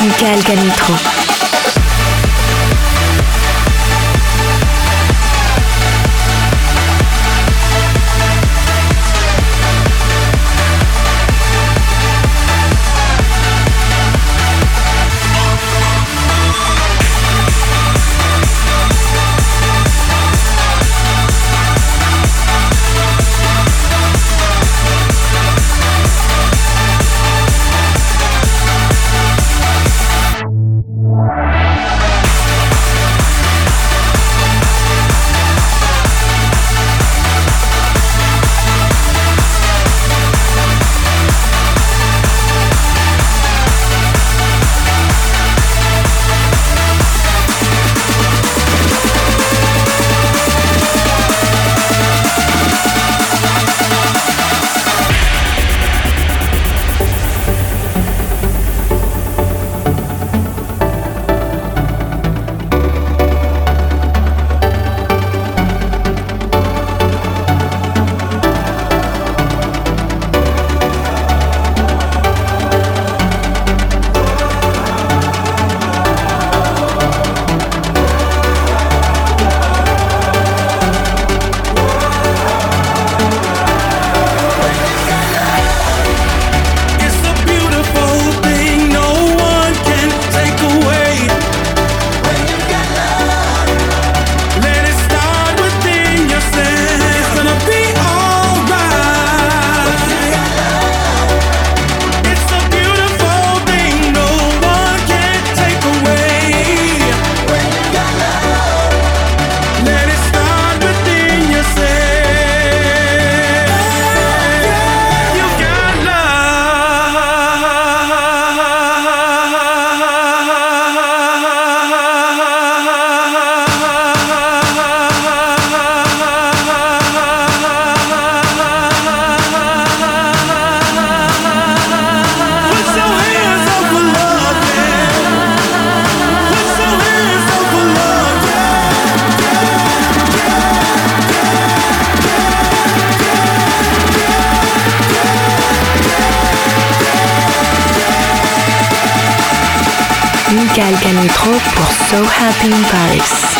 Michael Canitro. Happy in Paris.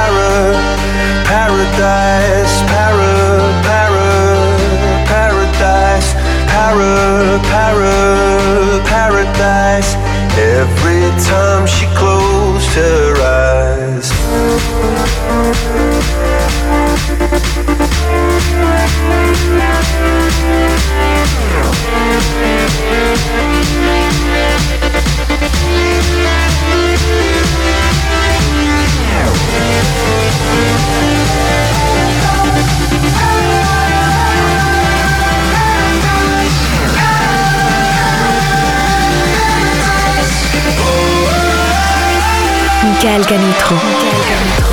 paradise. Every time she closed her Michael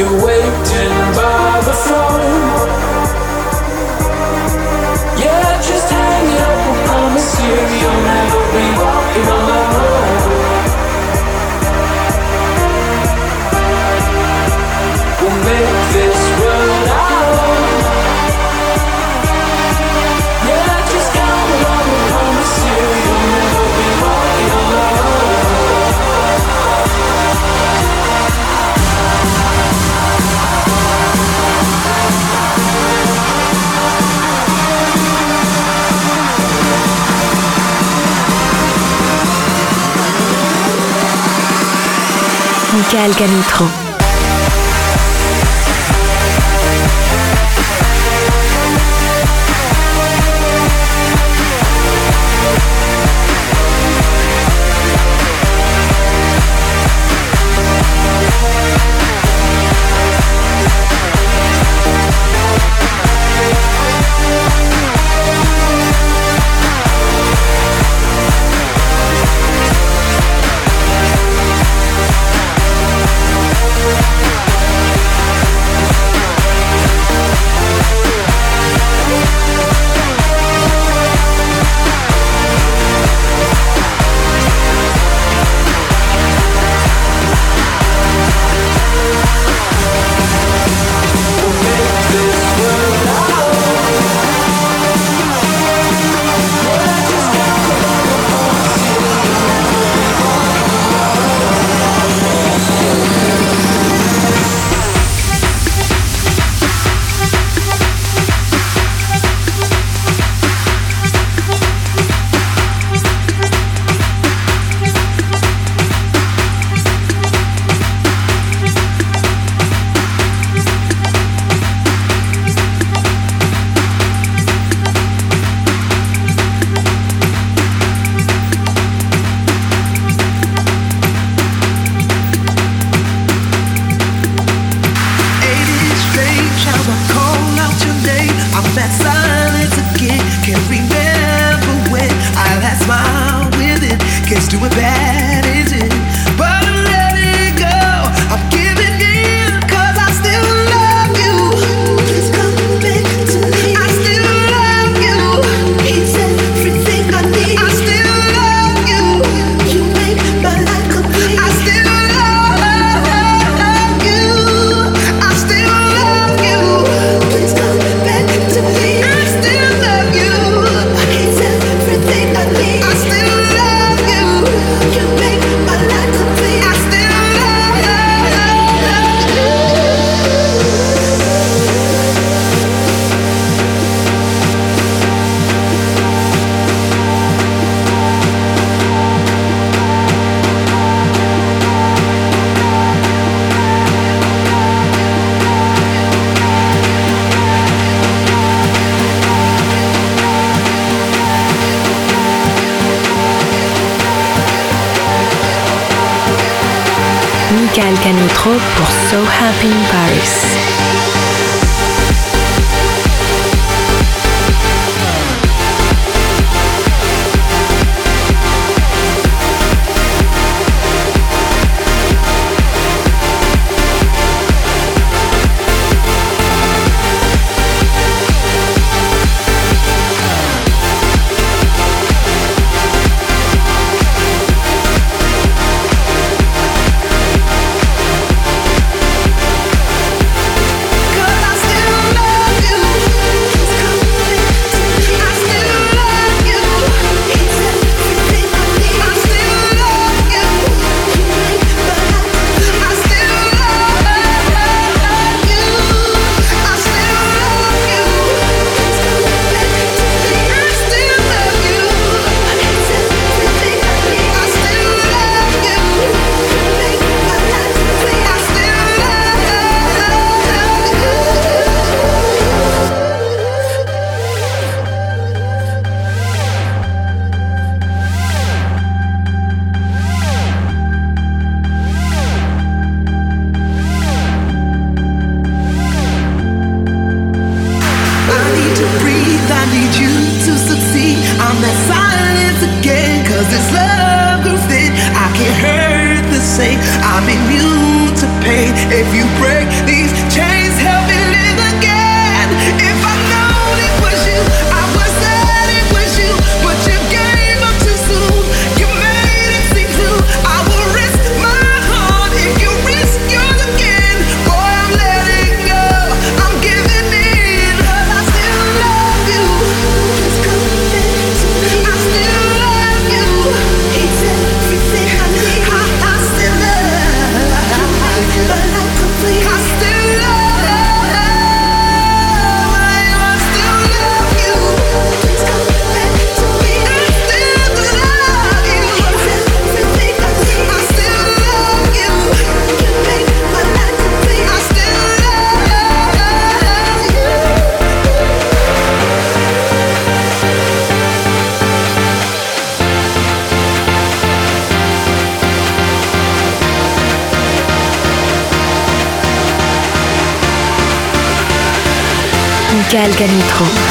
You're waiting by the phone. Yeah, just hang up. I promise you, you'll never be walking alone. Michael Canutro. Pascal Canitro.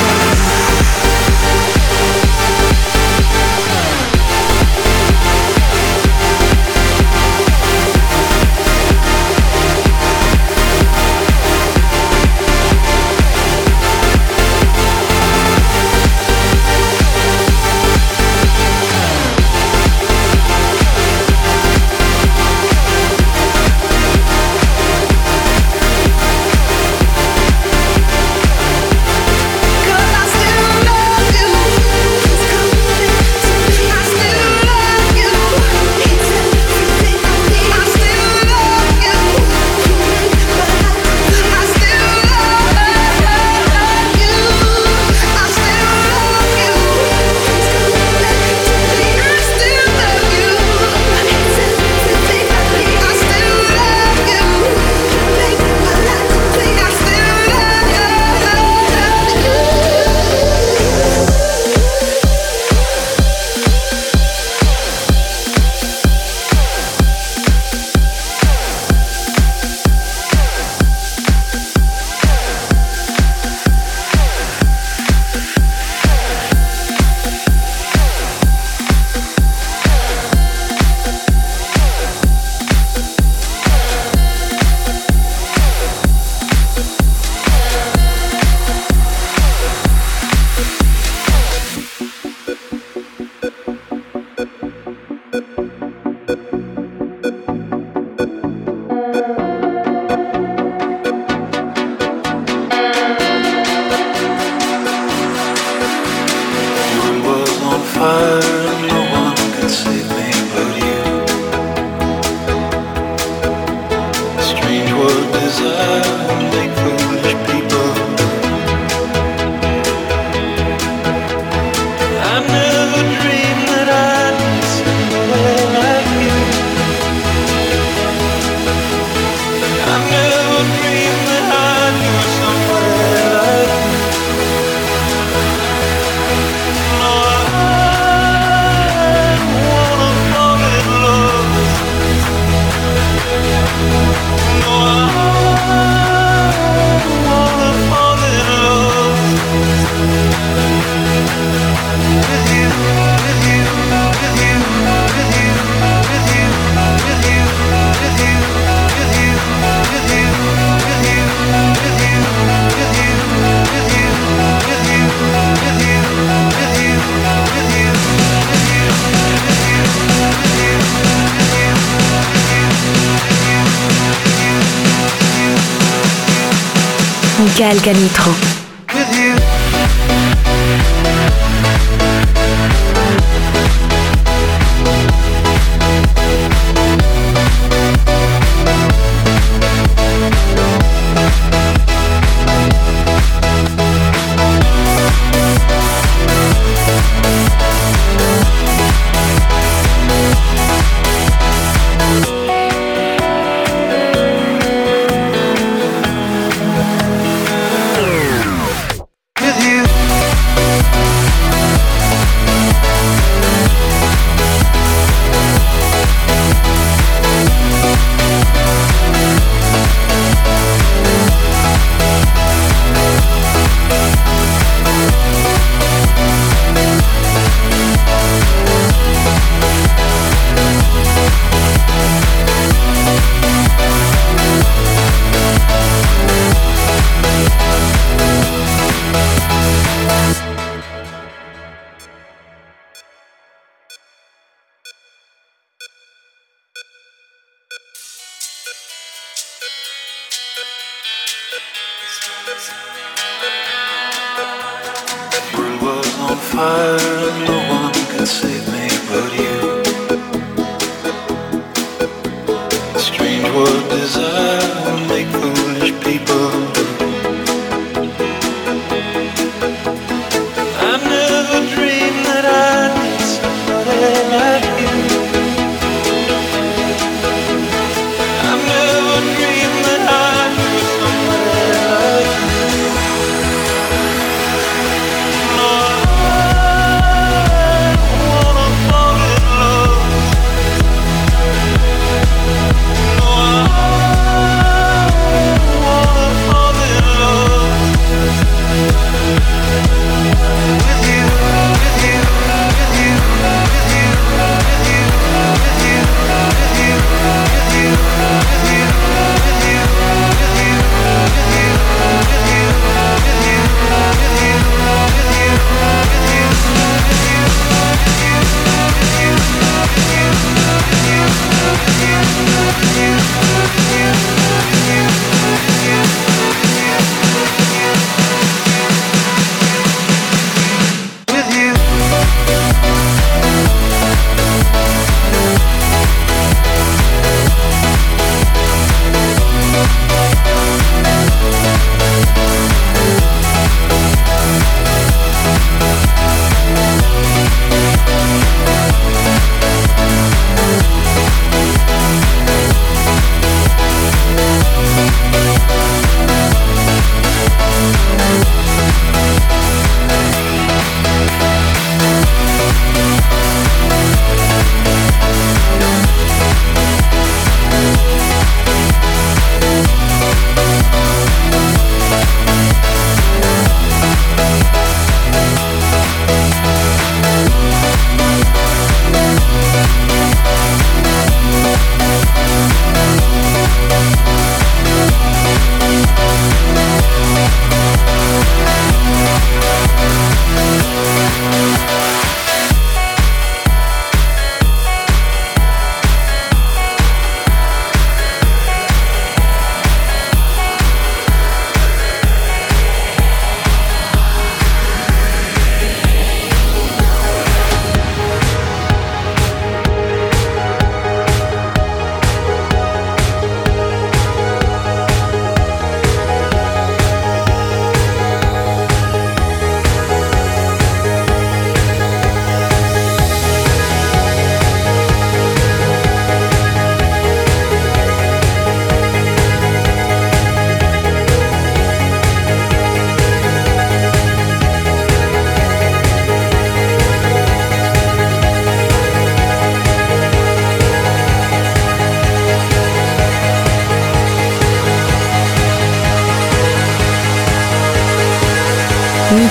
Canitro.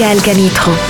Pascal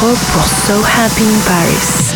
Canitrot pour So Happy in Paris.